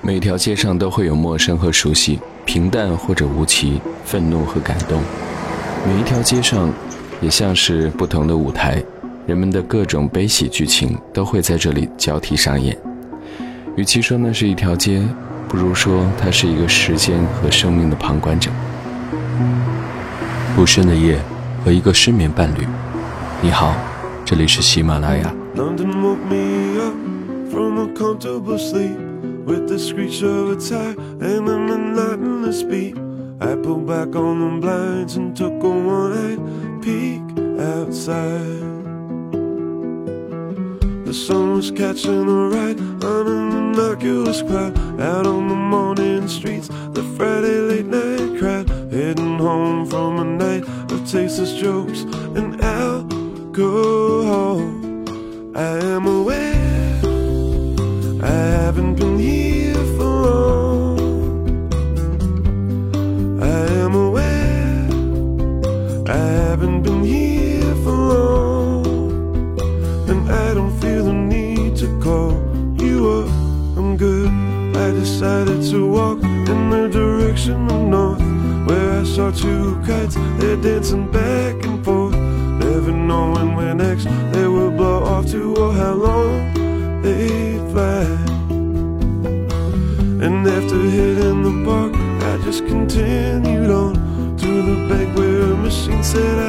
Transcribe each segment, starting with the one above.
每条街上都会有陌生和熟悉，平淡或者无奇，愤怒和感动。每一条街上，也像是不同的舞台，人们的各种悲喜剧情都会在这里交替上演。与其说那是一条街，不如说它是一个时间和生命的旁观者。不深的夜和一个失眠伴侣。你好，这里是喜马拉雅。I pulled back on the blinds and took a one-eyed peek outside. The sun was catching a ride on an innocuous cloud out on the morning streets. The Friday late night crowd heading home from a night of tasteless jokes and alcohol. Two kites, they're dancing back and forth Never knowing where next. They will blow off to Or how long they fly. And after hitting the park I just continued on to the bank where a machine said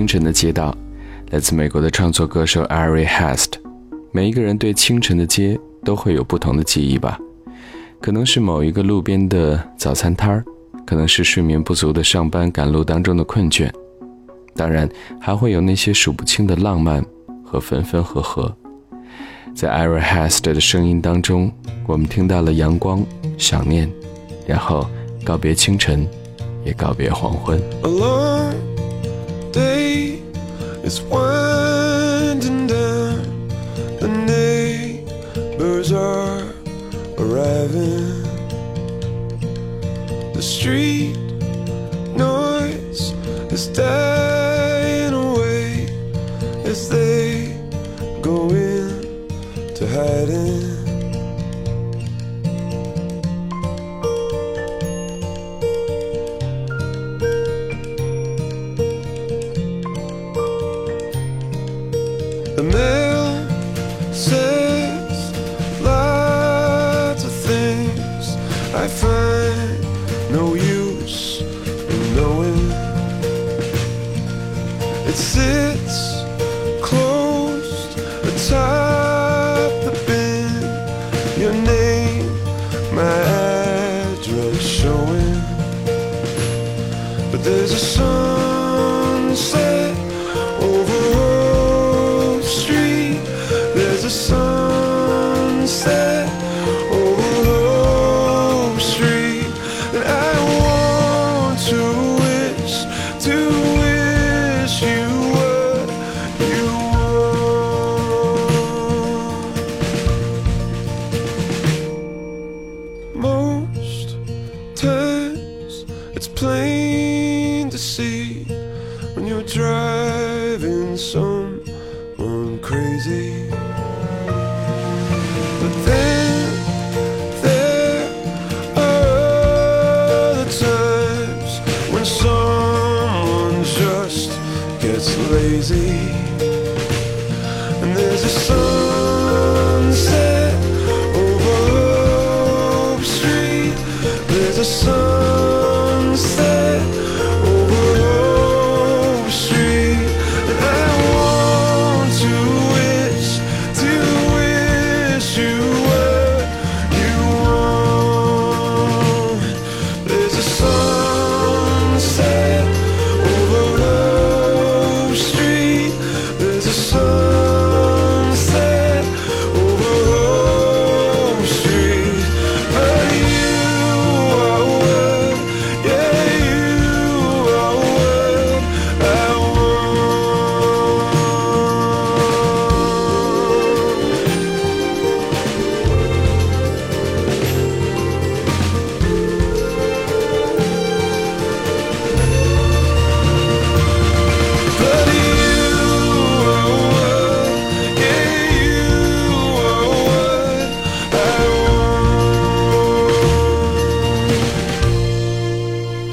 清晨的街道，来自美国的创作歌手 Ari Hast。每一个人对清晨的街都会有不同的记忆吧，可能是某一个路边的早餐摊儿，可能是睡眠不足的上班赶路当中的困倦，当然还会有那些数不清的浪漫和分分合合。在 Ari Hast 的声音当中，我们听到了阳光、想念，然后告别清晨，也告别黄昏。see is one. Name, my address showing. But there's a sunset lazy, and there's a.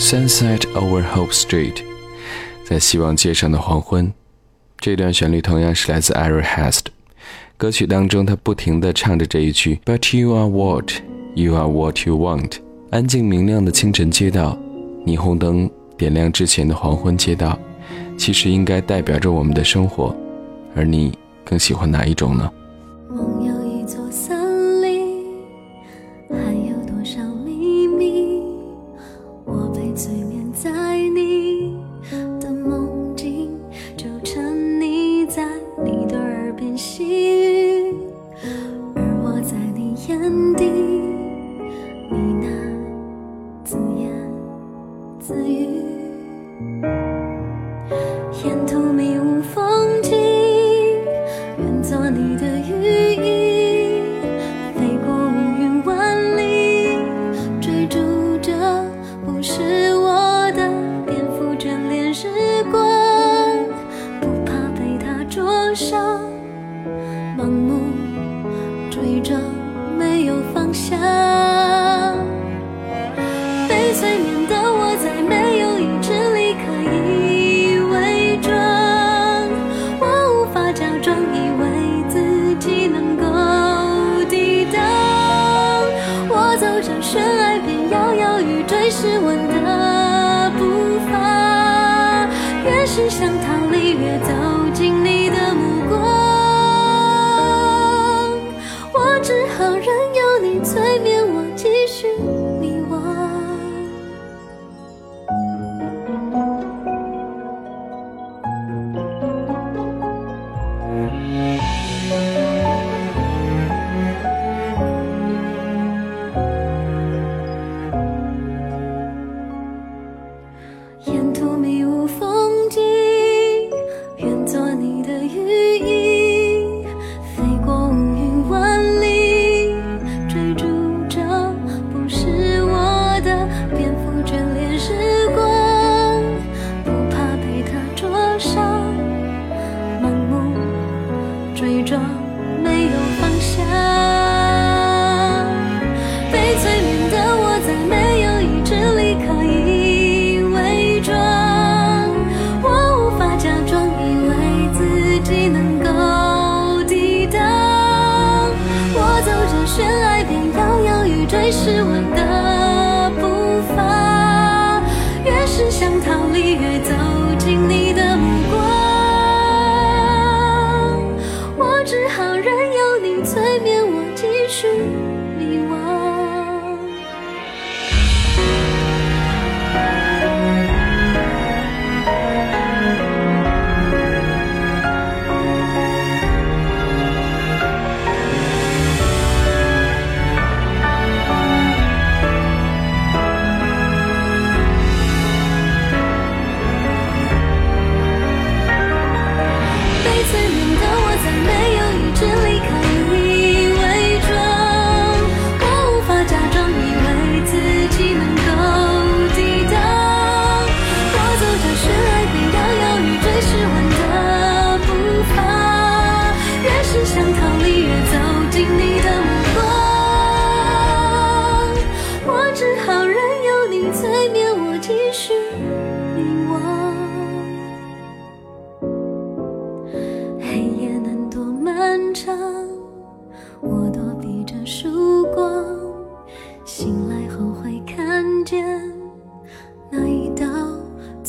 sunset over hope street 在希望街上的黄昏，这段旋律同样是来自 Eric Hest 歌曲当中，他不停的唱着这一句，but you are what you are what you want 安静明亮的清晨街道，霓虹灯点亮之前的黄昏街道。其实应该代表着我们的生活，而你更喜欢哪一种呢？悬崖边摇摇欲坠诗稳的步伐越是想逃离越走进你的目光。我只好忍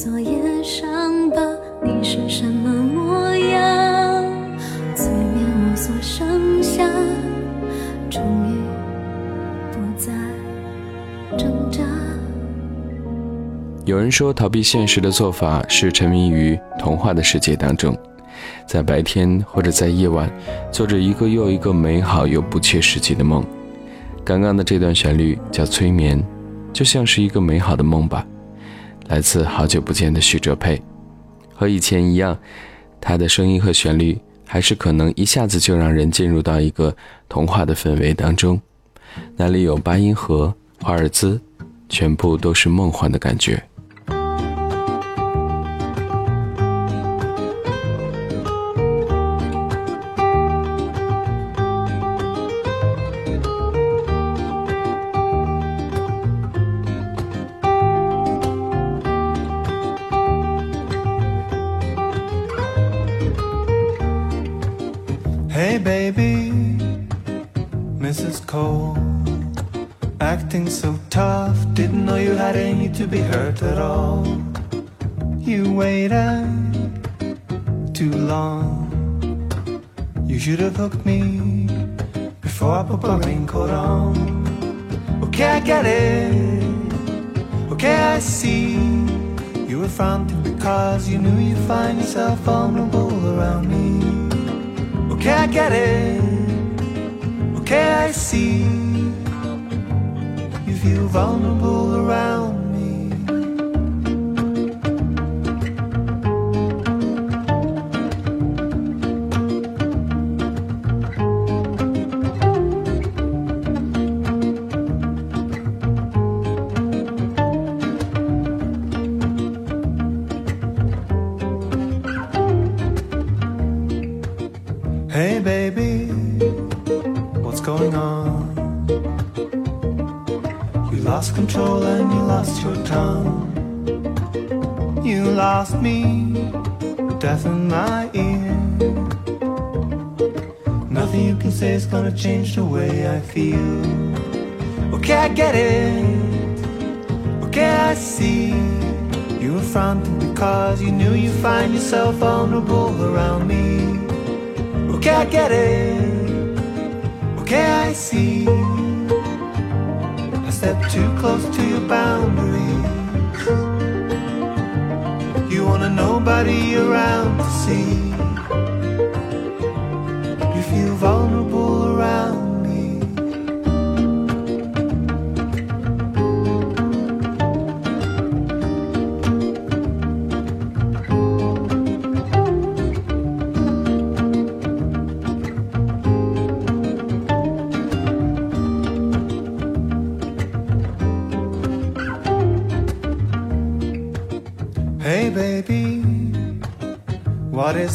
昨夜伤疤。你是什么模样？催眠我所剩下，终于不再挣扎。有人说，逃避现实的做法是沉迷于童话的世界当中，在白天或者在夜晚，做着一个又一个美好又不切实际的梦。刚刚的这段旋律叫催眠，就像是一个美好的梦吧。来自好久不见的许哲佩，和以前一样，他的声音和旋律还是可能一下子就让人进入到一个童话的氛围当中，那里有八音盒、华尔兹，全部都是梦幻的感觉。Acting so tough. Didn't know you had any to be hurt at all. You waited too long. You should have hooked me before I put my raincoat on. Okay, I get it. Okay, I see. You were fronting because you knew you'd find yourself vulnerable around me. Okay, I get it. Okay, I see vulnerable around. Say change the way I feel. Okay, I get it. Okay, I see. You were fronting because you knew you'd find yourself vulnerable around me. Okay, I get it. Okay, I see. I stepped too close to your boundaries. You wanna nobody around to see.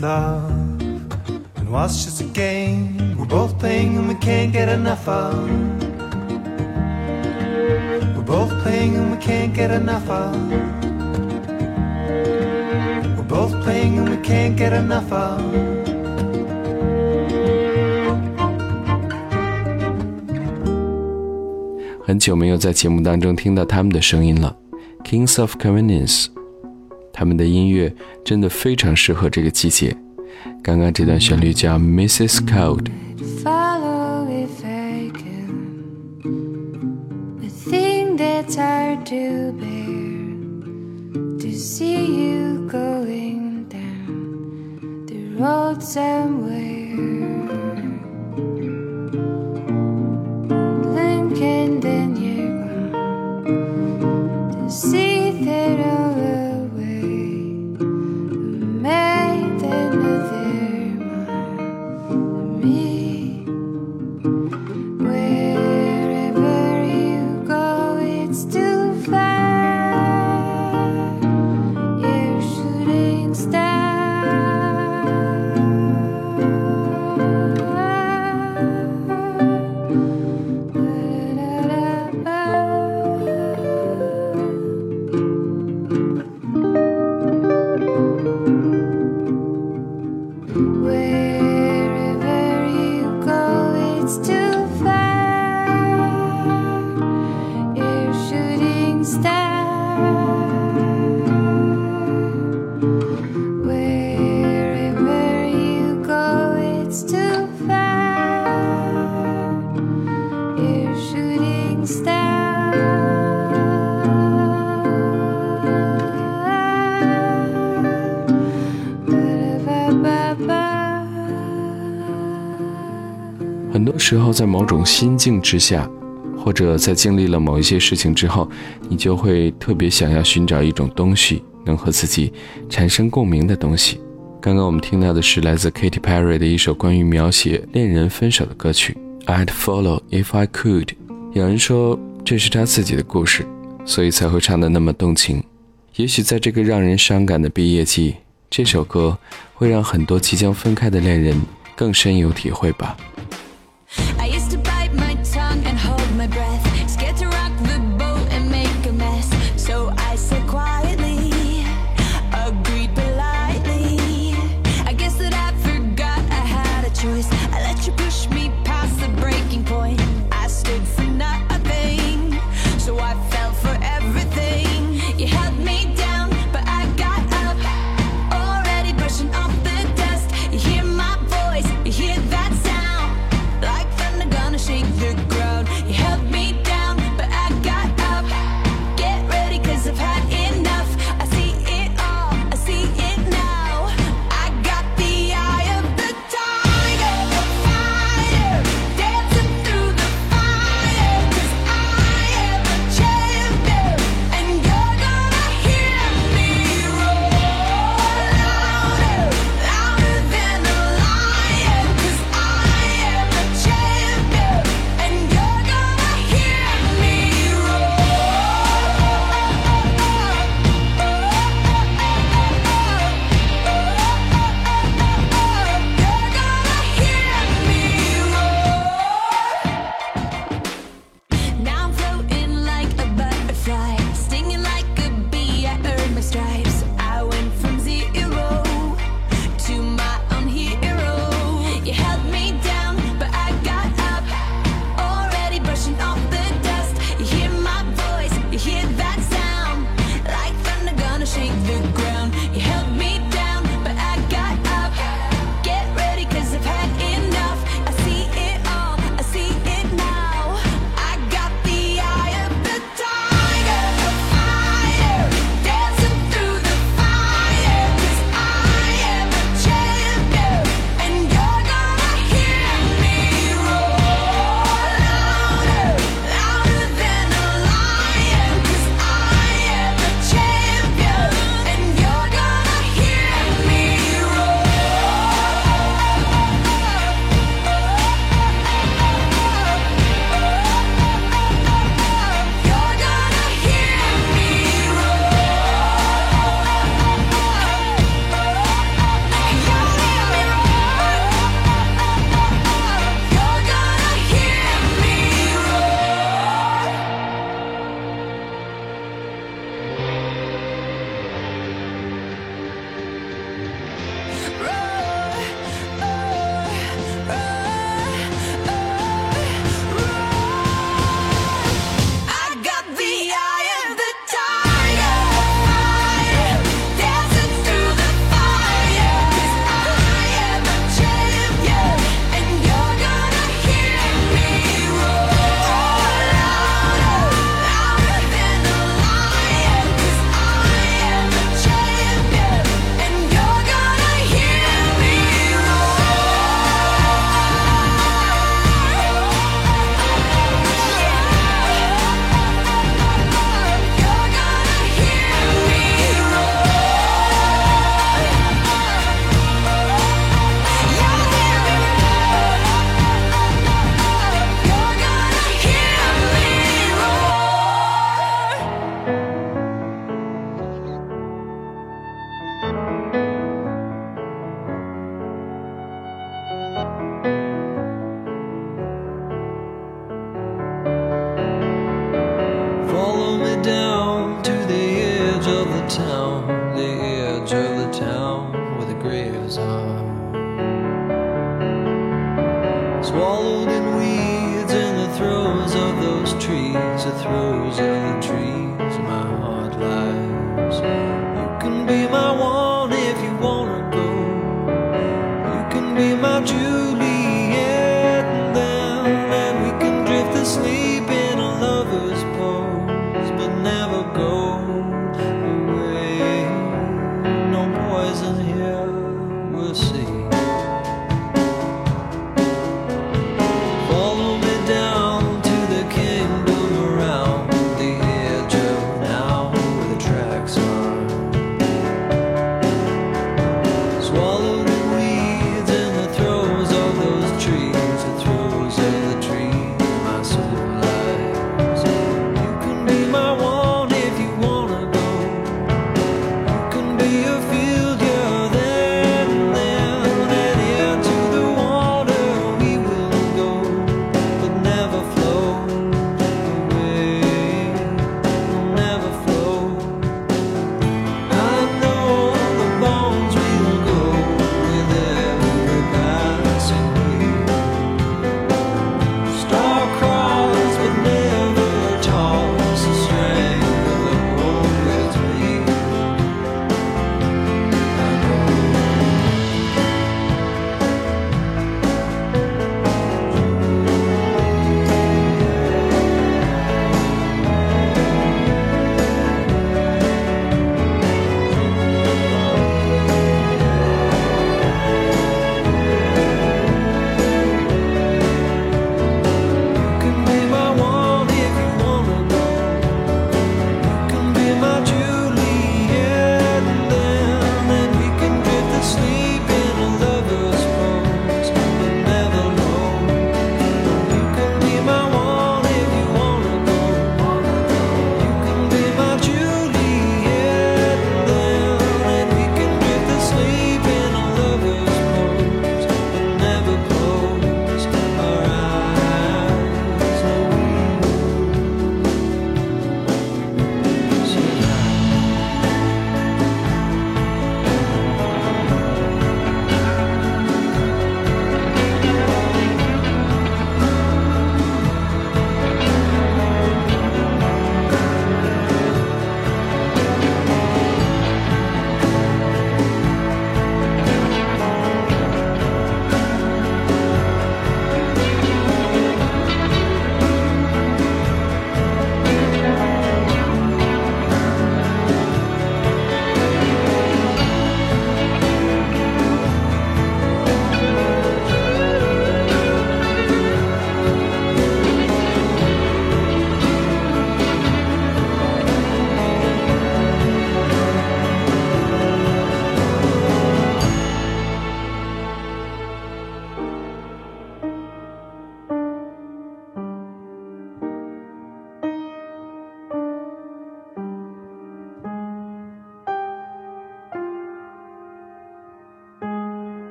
Love? And what's just a game we're both playing and we can't get enough of? We're both playing and we can't get enough of. We're both playing and we can't get enough 很久没有在节目当中听到他们的声音了，Kings of Convenience，他们的音乐真的非常适合这个季节。刚刚这段旋律叫 Mrs. Cold， follow if 之后在某种心境之下或者在经历了某一些事情之后你就会特别想要寻找一种东西能和自己产生共鸣的东西。刚刚我们听到的是来自 katy perry 的一首关于描写恋人分手的歌曲 i'd follow if i could 有人说这是他自己的故事所以才会唱得那么动情。也许在这个让人伤感的毕业季这首歌会让很多即将分开的恋人更深有体会吧。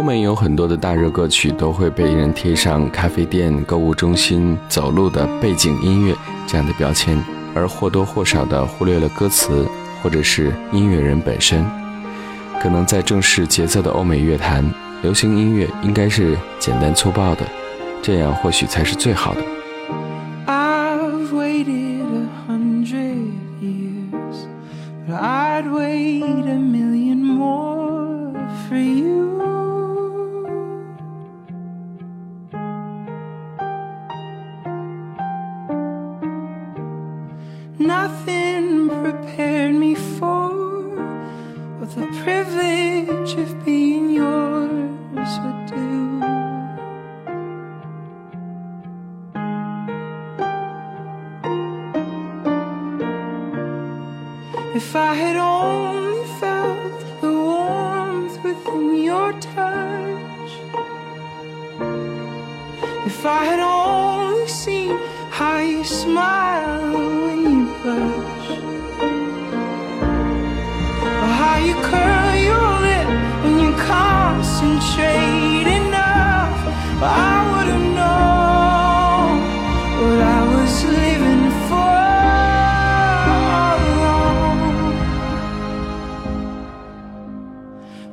欧美有很多的大热歌曲都会被人贴上咖啡店、购物中心、走路的背景音乐这样的标签，而或多或少的忽略了歌词或者是音乐人本身。可能在正式节奏的欧美乐坛，流行音乐应该是简单粗暴的，这样或许才是最好的。Nothing prepared me for the privilege of being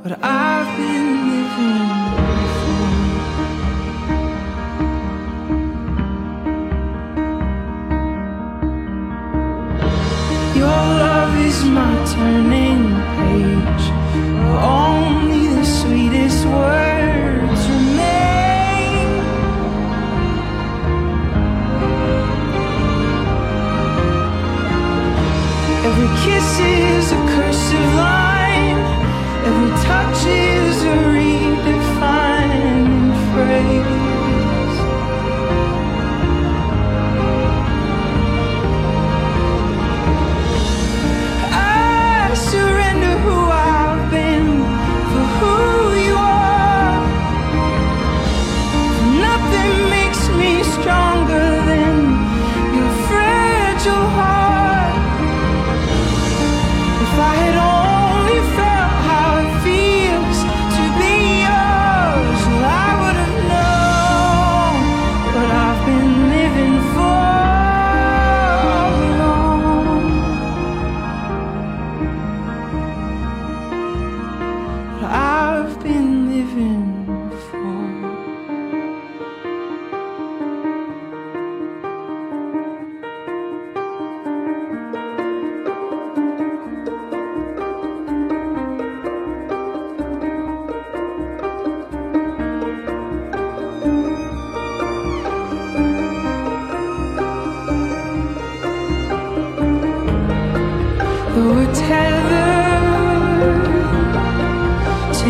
But I've been living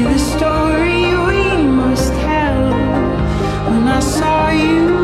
the story we must tell. When I saw you.